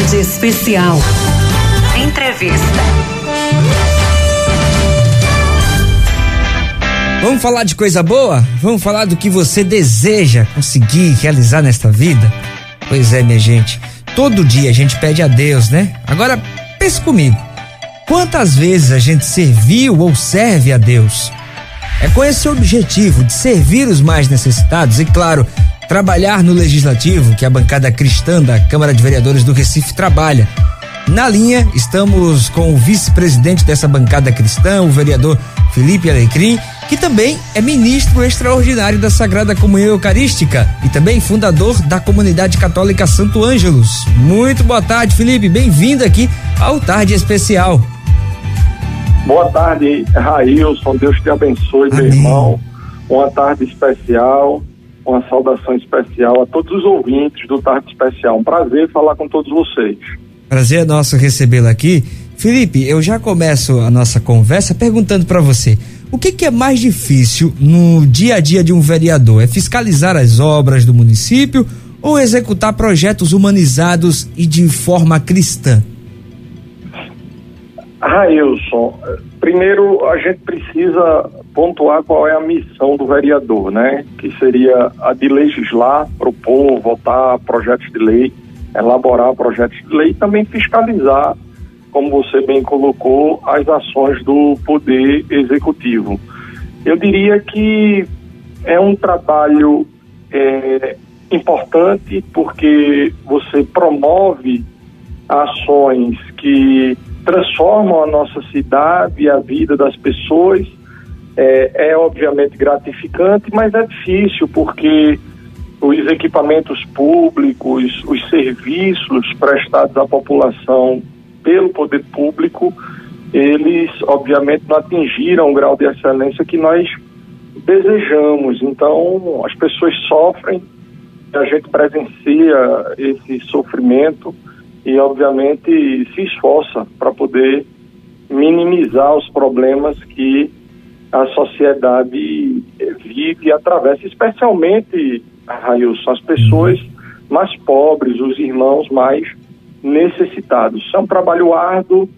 Tarde Especial. Entrevista. Vamos falar de coisa boa? Vamos falar do que você deseja conseguir realizar nesta vida? Pois é, minha gente. Todo dia a gente pede a Deus, né? Agora, pense comigo. Quantas vezes a gente serviu ou serve a Deus? É com esse objetivo de servir os mais necessitados e, claro, trabalhar no legislativo que a bancada cristã da Câmara de Vereadores do Recife trabalha. Na linha, estamos com o vice-presidente dessa bancada cristã, o vereador Felipe Alecrim, que também é ministro extraordinário da Sagrada Comunhão Eucarística e também fundador da comunidade católica Santo Ângelos. Muito boa tarde, Felipe. Bem-vindo aqui ao Tarde Especial. Boa tarde, Railson. Deus te abençoe, Amém. meu irmão. Uma tarde especial, uma saudação especial a todos os ouvintes do Tarde Especial. Um prazer falar com todos vocês. Prazer é nosso recebê-lo aqui. Felipe, eu já começo a nossa conversa perguntando para você: o que, que, é mais difícil no dia a dia de um vereador? É fiscalizar as obras do município ou executar projetos humanizados e de forma cristã? Railson, primeiro a gente precisa pontuar qual é a missão do vereador, né? Que seria a de legislar, propor, votar projetos de lei, elaborar projetos de lei e também fiscalizar como você bem colocou, as ações do Poder Executivo. Eu diria que é um trabalho é, importante porque você promove ações que transformam a nossa cidade e a vida das pessoas. É, é obviamente gratificante, mas é difícil porque os equipamentos públicos, os serviços prestados à população pelo poder público, eles obviamente não atingiram o grau de excelência que nós desejamos. Então, as pessoas sofrem, a gente presencia esse sofrimento e obviamente se esforça para poder minimizar os problemas que a sociedade vive e atravessa, especialmente, Railson, as pessoas mais pobres, os irmãos mais necessitados. É um trabalho árduo,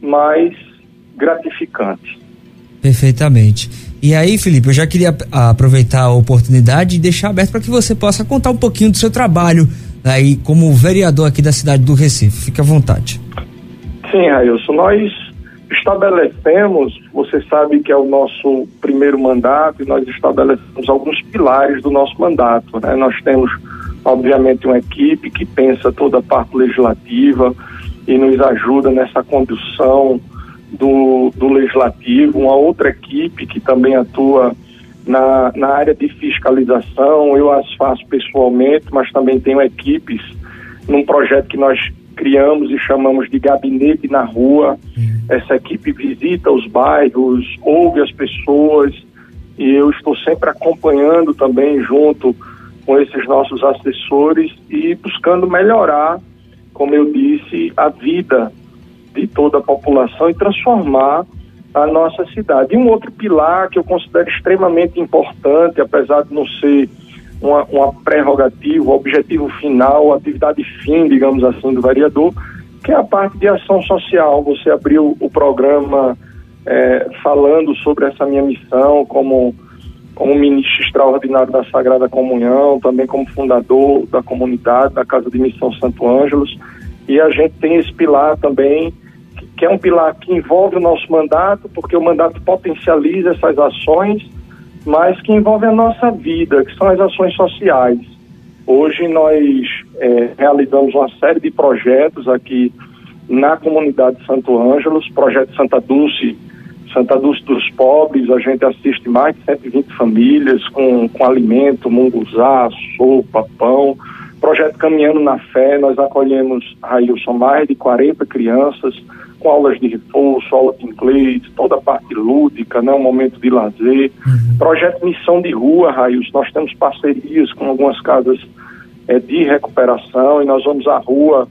mas gratificante. Perfeitamente. E aí, Felipe, eu já queria aproveitar a oportunidade e deixar aberto para que você possa contar um pouquinho do seu trabalho aí como vereador aqui da cidade do Recife. Fique à vontade. Sim, Railson, nós estabelecemos, você sabe que é o nosso primeiro mandato, e nós estabelecemos alguns pilares do nosso mandato. Né? Nós temos obviamente, uma equipe que pensa toda a parte legislativa e nos ajuda nessa condução do, do legislativo, uma outra equipe que também atua na, na área de fiscalização, eu as faço pessoalmente, mas também tenho equipes num projeto que nós criamos e chamamos de Gabinete na Rua. Uhum. Essa equipe visita os bairros, ouve as pessoas e eu estou sempre acompanhando também junto com esses nossos assessores e buscando melhorar, como eu disse, a vida de toda a população e transformar a nossa cidade. E um outro pilar que eu considero extremamente importante, apesar de não ser uma, uma prerrogativa, objetivo final, atividade fim, digamos assim, do vereador, que é a parte de ação social. Você abriu o programa é, falando sobre essa minha missão como como ministro extraordinário da Sagrada Comunhão, também como fundador da comunidade da Casa de Missão Santo Ângelos. E a gente tem esse pilar também, que é um pilar que envolve o nosso mandato, porque o mandato potencializa essas ações, mas que envolve a nossa vida, que são as ações sociais. Hoje nós é, realizamos uma série de projetos aqui na comunidade de Santo Ângelos, projeto Santa Dulce Santa Dulce dos Pobres, a gente assiste mais de 120 famílias com, com alimento, munguzá, sopa, pão. Projeto Caminhando na Fé, nós acolhemos, Railson, mais de 40 crianças com aulas de reforço, aula de inglês, toda a parte lúdica, né, um momento de lazer. Uhum. Projeto Missão de Rua, Railson, nós temos parcerias com algumas casas é, de recuperação e nós vamos à rua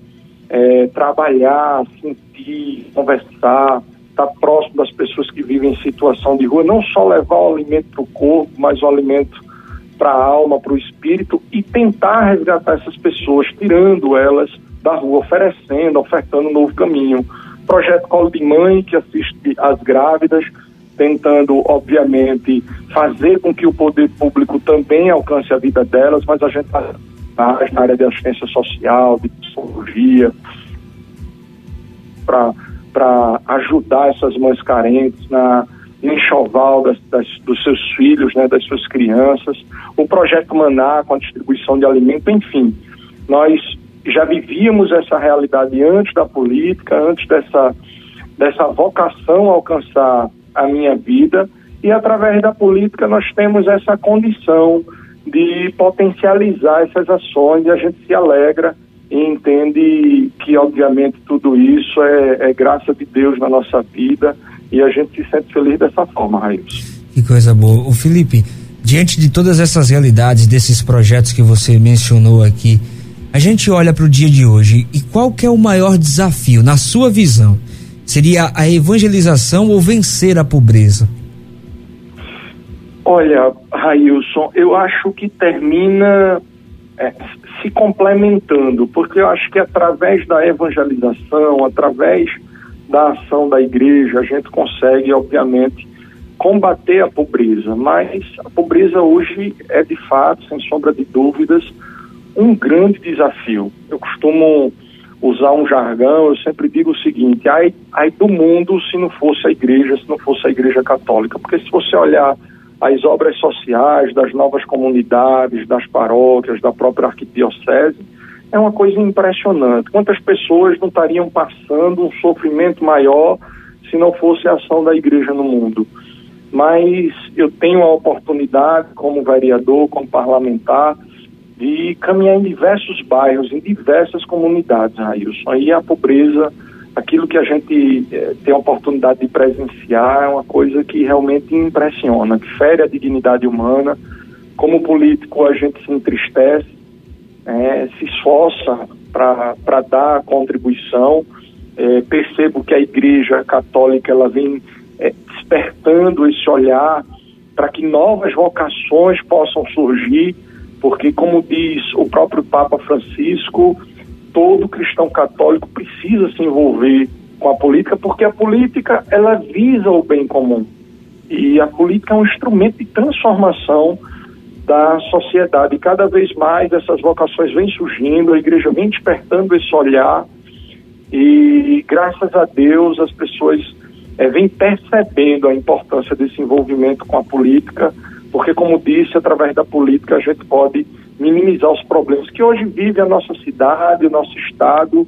é, trabalhar, sentir, conversar, estar próximo das pessoas que vivem em situação de rua, não só levar o alimento para o corpo, mas o alimento para a alma, para o espírito e tentar resgatar essas pessoas, tirando elas da rua, oferecendo, ofertando um novo caminho. Projeto Colo de Mãe, que assiste as grávidas, tentando, obviamente, fazer com que o poder público também alcance a vida delas, mas a gente está na área de assistência social, de psicologia, para ajudar essas mães carentes na enxoval das, das, dos seus filhos, né, das suas crianças, o projeto Maná com a distribuição de alimento, enfim, nós já vivíamos essa realidade antes da política, antes dessa, dessa vocação a alcançar a minha vida e através da política nós temos essa condição de potencializar essas ações e a gente se alegra e entende que obviamente tudo isso é, é graça de Deus na nossa vida e a gente se sente feliz dessa forma, Raiz. Que coisa boa. O Felipe, diante de todas essas realidades desses projetos que você mencionou aqui, a gente olha para o dia de hoje e qual que é o maior desafio na sua visão? Seria a evangelização ou vencer a pobreza? Olha, Railson, eu acho que termina é, se complementando, porque eu acho que através da evangelização, através da ação da igreja, a gente consegue, obviamente, combater a pobreza. Mas a pobreza hoje é, de fato, sem sombra de dúvidas, um grande desafio. Eu costumo usar um jargão, eu sempre digo o seguinte: ai, ai do mundo se não fosse a igreja, se não fosse a igreja católica. Porque se você olhar as obras sociais das novas comunidades, das paróquias, da própria arquidiocese, é uma coisa impressionante. Quantas pessoas não estariam passando um sofrimento maior se não fosse a ação da igreja no mundo? Mas eu tenho a oportunidade, como vereador, como parlamentar, de caminhar em diversos bairros, em diversas comunidades, Railson. Aí a pobreza, aquilo que a gente eh, tem a oportunidade de presenciar, é uma coisa que realmente impressiona, que fere a dignidade humana. Como político, a gente se entristece, é, se esforça para dar contribuição. É, percebo que a Igreja Católica ela vem é, despertando esse olhar para que novas vocações possam surgir porque, como diz o próprio Papa Francisco, todo cristão católico precisa se envolver com a política, porque a política ela visa o bem comum e a política é um instrumento de transformação da sociedade. E cada vez mais essas vocações vêm surgindo, a igreja vem despertando esse olhar e graças a Deus as pessoas é, vêm percebendo a importância desse envolvimento com a política porque, como disse, através da política a gente pode minimizar os problemas que hoje vive a nossa cidade, o nosso estado,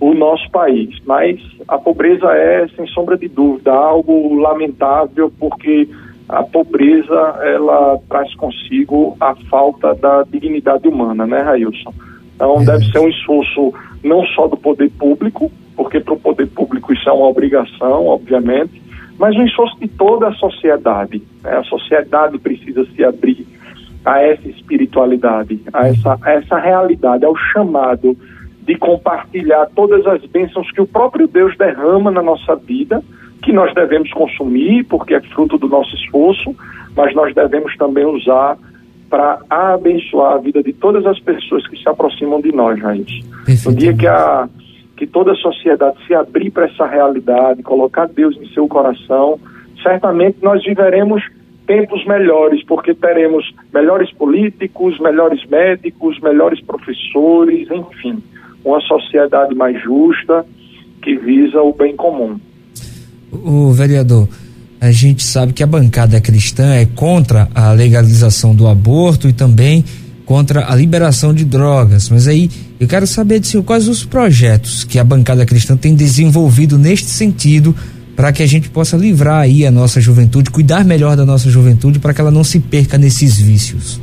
o nosso país. Mas a pobreza é, sem sombra de dúvida, algo lamentável, porque a pobreza ela traz consigo a falta da dignidade humana, né, Railson? Então é. deve ser um esforço não só do poder público, porque para o poder público isso é uma obrigação, obviamente, mas um esforço de toda a sociedade. Né? A sociedade precisa se abrir a essa espiritualidade, a essa, a essa realidade, ao chamado de compartilhar todas as bênçãos que o próprio Deus derrama na nossa vida, que nós devemos consumir, porque é fruto do nosso esforço, mas nós devemos também usar para abençoar a vida de todas as pessoas que se aproximam de nós, Raiz. No dia que a que toda a sociedade se abrir para essa realidade, colocar Deus em seu coração, certamente nós viveremos tempos melhores, porque teremos melhores políticos, melhores médicos, melhores professores, enfim, uma sociedade mais justa que visa o bem comum. O vereador, a gente sabe que a bancada cristã é contra a legalização do aborto e também contra a liberação de drogas. Mas aí eu quero saber de senhor quais os projetos que a bancada cristã tem desenvolvido neste sentido para que a gente possa livrar aí a nossa juventude, cuidar melhor da nossa juventude para que ela não se perca nesses vícios.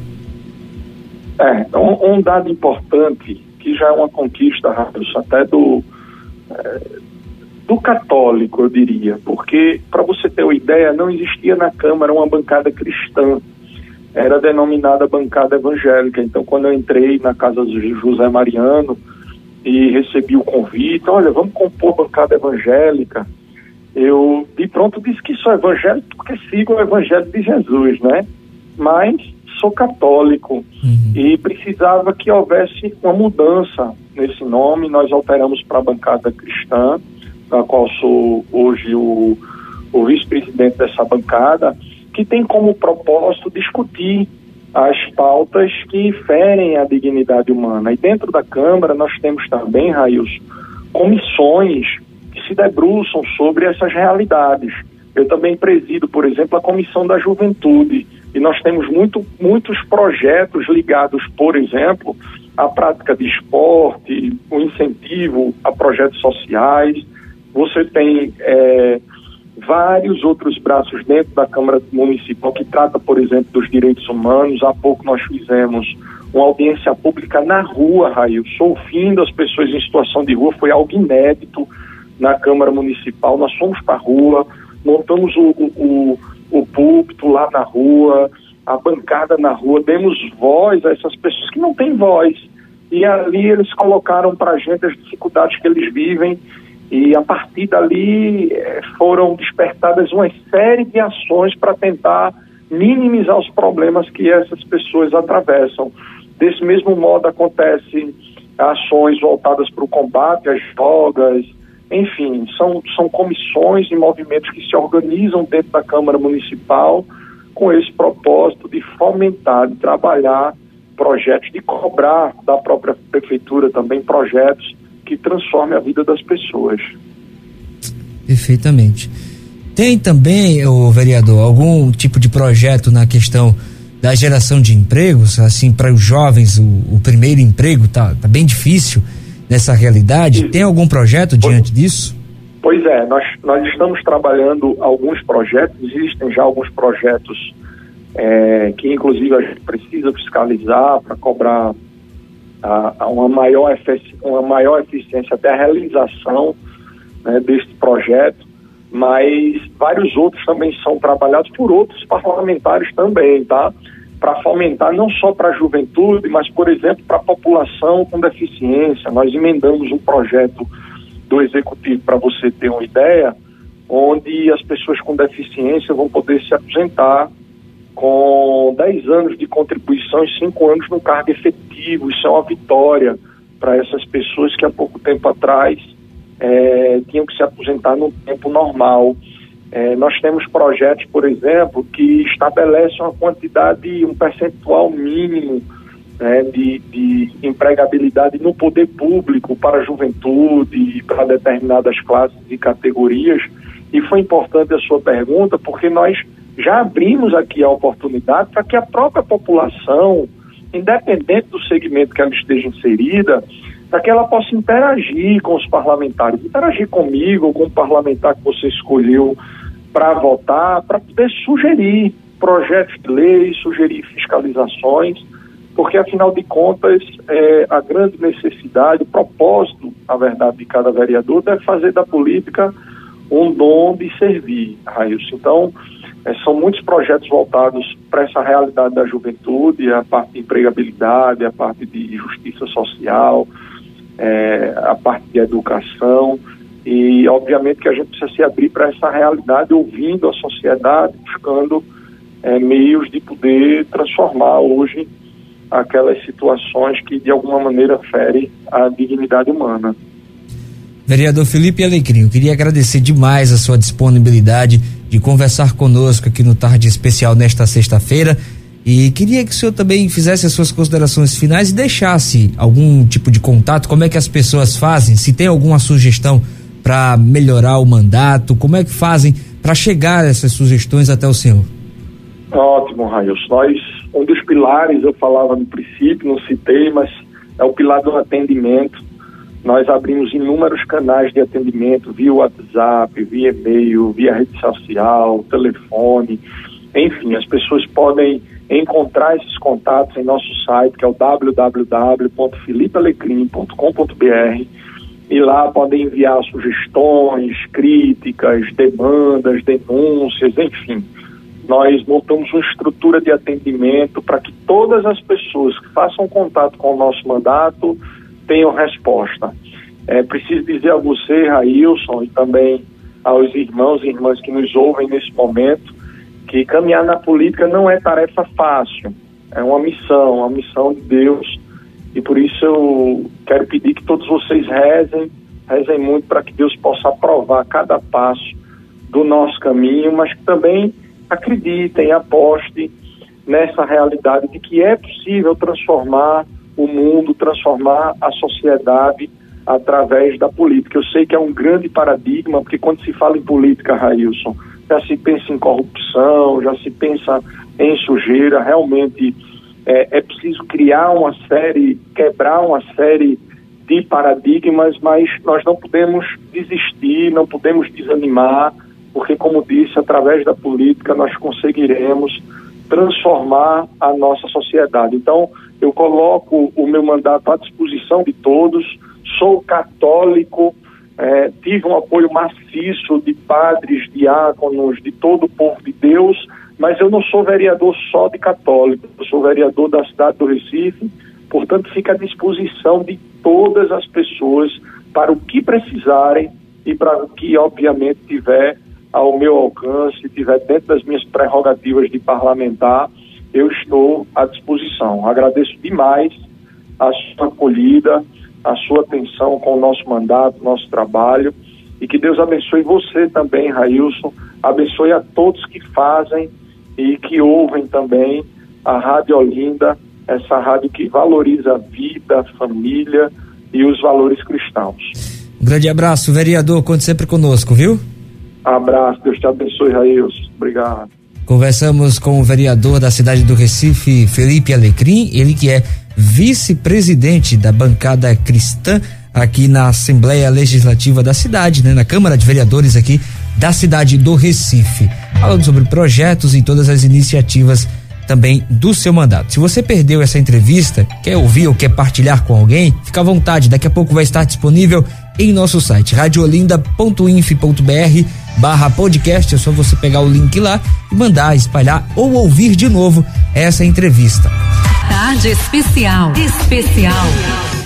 É, um, um dado importante que já é uma conquista, até do é, do católico, eu diria, porque para você ter uma ideia, não existia na Câmara uma bancada cristã era denominada bancada evangélica. Então, quando eu entrei na casa do José Mariano e recebi o convite, olha, vamos compor bancada evangélica, eu de pronto disse que sou evangélico porque sigo o evangelho de Jesus, né? Mas sou católico uhum. e precisava que houvesse uma mudança nesse nome, nós alteramos para a bancada cristã, da qual sou hoje o, o vice-presidente dessa bancada, que tem como propósito discutir as pautas que ferem a dignidade humana. E dentro da Câmara nós temos também, Raios, comissões se debruçam sobre essas realidades. Eu também presido, por exemplo, a Comissão da Juventude, e nós temos muito, muitos projetos ligados, por exemplo, à prática de esporte, o incentivo a projetos sociais. Você tem é, vários outros braços dentro da Câmara Municipal que trata, por exemplo, dos direitos humanos. Há pouco nós fizemos uma audiência pública na rua, Raio, ouvindo as pessoas em situação de rua, foi algo inédito na Câmara Municipal. Nós fomos para a rua, montamos o, o, o púlpito lá na rua, a bancada na rua, demos voz a essas pessoas que não têm voz. E ali eles colocaram para a gente as dificuldades que eles vivem e a partir dali eh, foram despertadas uma série de ações para tentar minimizar os problemas que essas pessoas atravessam. Desse mesmo modo acontecem ações voltadas para o combate às drogas, enfim, são, são comissões e movimentos que se organizam dentro da Câmara Municipal com esse propósito de fomentar, de trabalhar projetos, de cobrar da própria prefeitura também projetos que transforme a vida das pessoas. Perfeitamente. Tem também, o vereador, algum tipo de projeto na questão da geração de empregos, assim, para os jovens, o, o, primeiro emprego tá, tá bem difícil nessa realidade. Tem algum projeto diante disso? Pois é, nós, nós estamos trabalhando alguns projetos, existem já alguns projetos é, que inclusive a gente precisa fiscalizar para cobrar a, a uma, maior uma maior eficiência até a realização né, deste projeto, mas vários outros também são trabalhados por outros parlamentares também, tá? Para fomentar não só para a juventude, mas, por exemplo, para a população com deficiência. Nós emendamos um projeto do Executivo, para você ter uma ideia, onde as pessoas com deficiência vão poder se aposentar com 10 anos de contribuição e 5 anos no cargo efetivo. Isso é uma vitória para essas pessoas que há pouco tempo atrás é, tinham que se aposentar no tempo normal. É, nós temos projetos, por exemplo, que estabelecem uma quantidade, um percentual mínimo né, de, de empregabilidade no poder público para a juventude, para determinadas classes e categorias. E foi importante a sua pergunta, porque nós já abrimos aqui a oportunidade para que a própria população, independente do segmento que ela esteja inserida, para que ela possa interagir com os parlamentares, interagir comigo, com o parlamentar que você escolheu para votar, para poder sugerir projetos de lei, sugerir fiscalizações, porque afinal de contas é, a grande necessidade, o propósito, na verdade, de cada vereador deve fazer da política um dom de servir, Raíssa. Então, é, são muitos projetos voltados para essa realidade da juventude, a parte de empregabilidade, a parte de justiça social, é, a parte de educação e obviamente que a gente precisa se abrir para essa realidade, ouvindo a sociedade, buscando é, meios de poder transformar hoje aquelas situações que de alguma maneira ferem a dignidade humana. Vereador Felipe Alecrim, eu queria agradecer demais a sua disponibilidade de conversar conosco aqui no Tarde Especial nesta sexta-feira. E queria que o senhor também fizesse as suas considerações finais e deixasse algum tipo de contato, como é que as pessoas fazem, se tem alguma sugestão para melhorar o mandato, como é que fazem para chegar essas sugestões até o senhor? Ótimo, Railson. Nós, um dos pilares, eu falava no princípio, não citei, mas é o pilar do atendimento nós abrimos inúmeros canais de atendimento via WhatsApp, via e-mail, via rede social, telefone, enfim, as pessoas podem encontrar esses contatos em nosso site, que é o www.filipealecrim.com.br e lá podem enviar sugestões, críticas, demandas, denúncias, enfim. Nós montamos uma estrutura de atendimento para que todas as pessoas que façam contato com o nosso mandato tenham resposta. É preciso dizer a você, Railson, e também aos irmãos e irmãs que nos ouvem nesse momento, que caminhar na política não é tarefa fácil. É uma missão, uma missão de Deus e por isso eu quero pedir que todos vocês rezem, rezem muito para que Deus possa aprovar cada passo do nosso caminho, mas que também acreditem, apostem nessa realidade de que é possível transformar o mundo, transformar a sociedade através da política. Eu sei que é um grande paradigma, porque quando se fala em política, Railson, já se pensa em corrupção, já se pensa em sujeira, realmente é, é preciso criar uma série, quebrar uma série de paradigmas, mas nós não podemos desistir, não podemos desanimar, porque, como disse, através da política nós conseguiremos transformar a nossa sociedade. Então, eu coloco o meu mandato à disposição de todos, sou católico, é, tive um apoio maciço de padres, diáconos, de todo o povo de Deus, mas eu não sou vereador só de católico, eu sou vereador da cidade do Recife, portanto, fica à disposição de todas as pessoas para o que precisarem e para o que, obviamente, tiver ao meu alcance, tiver dentro das minhas prerrogativas de parlamentar, eu estou à disposição. Agradeço demais a sua acolhida, a sua atenção com o nosso mandato, nosso trabalho, e que Deus abençoe você também, Railson, abençoe a todos que fazem e que ouvem também a Rádio Olinda, essa rádio que valoriza a vida, a família e os valores cristãos. Um grande abraço, vereador, conte sempre conosco, viu? Abraço, Deus te abençoe, Railson. Obrigado. Conversamos com o vereador da cidade do Recife, Felipe Alecrim, ele que é vice-presidente da bancada cristã aqui na Assembleia Legislativa da cidade, né, na Câmara de Vereadores aqui da cidade do Recife, falando sobre projetos e todas as iniciativas também do seu mandato. Se você perdeu essa entrevista, quer ouvir ou quer partilhar com alguém, fica à vontade, daqui a pouco vai estar disponível em nosso site radiolinda.inf.br barra podcast, é só você pegar o link lá e mandar, espalhar ou ouvir de novo essa entrevista. Tarde especial. Especial.